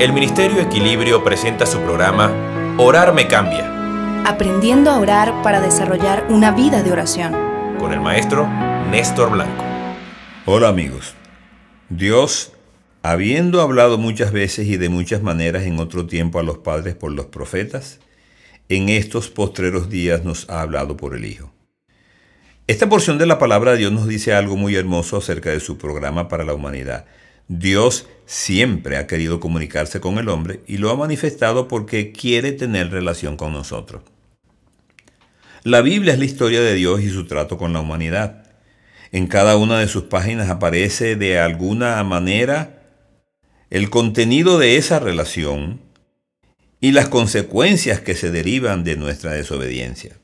El Ministerio Equilibrio presenta su programa Orar me cambia, Aprendiendo a orar para desarrollar una vida de oración. con el maestro Néstor Blanco. Hola amigos. Dios, habiendo hablado muchas veces y de muchas maneras en otro tiempo a los padres por los profetas, en estos postreros días nos ha hablado por el Hijo. Esta porción de la palabra de Dios nos dice algo muy hermoso acerca de su programa para la humanidad. Dios siempre ha querido comunicarse con el hombre y lo ha manifestado porque quiere tener relación con nosotros. La Biblia es la historia de Dios y su trato con la humanidad. En cada una de sus páginas aparece de alguna manera el contenido de esa relación y las consecuencias que se derivan de nuestra desobediencia.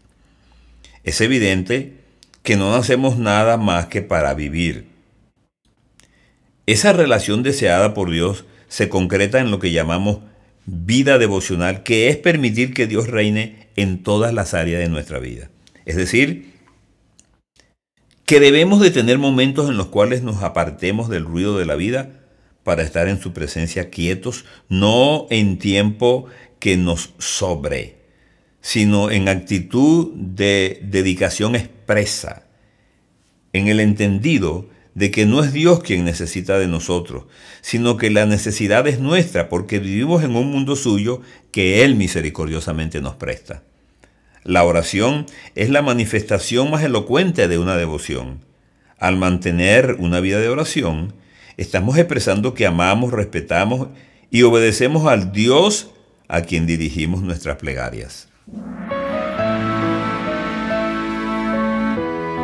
Es evidente que no hacemos nada más que para vivir. Esa relación deseada por Dios se concreta en lo que llamamos vida devocional, que es permitir que Dios reine en todas las áreas de nuestra vida. Es decir, que debemos de tener momentos en los cuales nos apartemos del ruido de la vida para estar en su presencia quietos, no en tiempo que nos sobre, sino en actitud de dedicación expresa, en el entendido de que no es Dios quien necesita de nosotros, sino que la necesidad es nuestra porque vivimos en un mundo suyo que Él misericordiosamente nos presta. La oración es la manifestación más elocuente de una devoción. Al mantener una vida de oración, estamos expresando que amamos, respetamos y obedecemos al Dios a quien dirigimos nuestras plegarias.